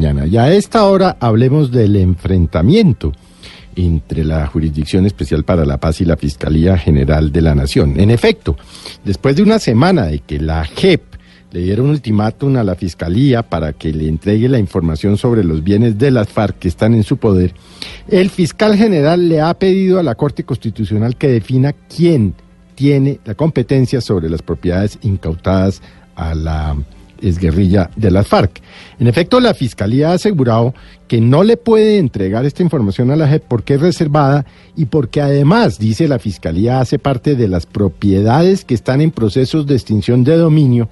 mañana. Y a esta hora hablemos del enfrentamiento entre la Jurisdicción Especial para la Paz y la Fiscalía General de la Nación. En efecto, después de una semana de que la JEP le diera un ultimátum a la Fiscalía para que le entregue la información sobre los bienes de las FARC que están en su poder, el fiscal general le ha pedido a la Corte Constitucional que defina quién tiene la competencia sobre las propiedades incautadas a la exguerrilla de las FARC. En efecto, la Fiscalía ha asegurado que no le puede entregar esta información a la JEP porque es reservada y porque además, dice la Fiscalía, hace parte de las propiedades que están en procesos de extinción de dominio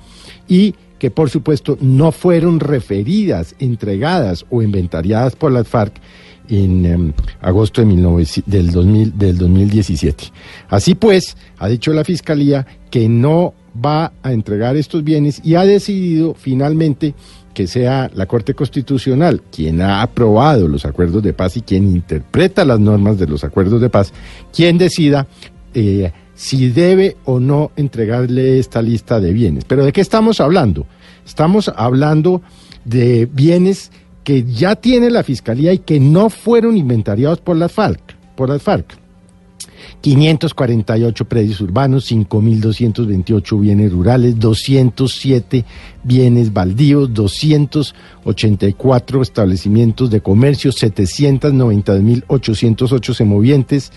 y que por supuesto no fueron referidas, entregadas o inventariadas por las FARC en em, agosto de del, 2000, del 2017. Así pues, ha dicho la Fiscalía que no va a entregar estos bienes y ha decidido finalmente que sea la Corte Constitucional quien ha aprobado los acuerdos de paz y quien interpreta las normas de los acuerdos de paz, quien decida eh, si debe o no entregarle esta lista de bienes. Pero ¿de qué estamos hablando? Estamos hablando de bienes que ya tiene la Fiscalía y que no fueron inventariados por las FARC. Por las FARC. 548 predios urbanos, 5.228 bienes rurales, 207 bienes baldíos, 284 establecimientos de comercio, 792.808 semovientes,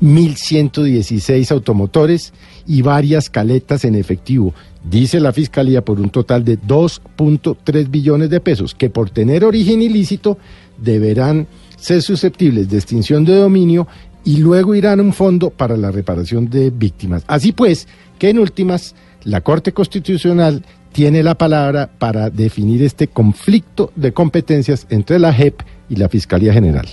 1.116 automotores y varias caletas en efectivo, dice la Fiscalía, por un total de 2.3 billones de pesos, que por tener origen ilícito deberán ser susceptibles de extinción de dominio y luego irán a un fondo para la reparación de víctimas. Así pues, que en últimas, la Corte Constitucional tiene la palabra para definir este conflicto de competencias entre la JEP y la Fiscalía General.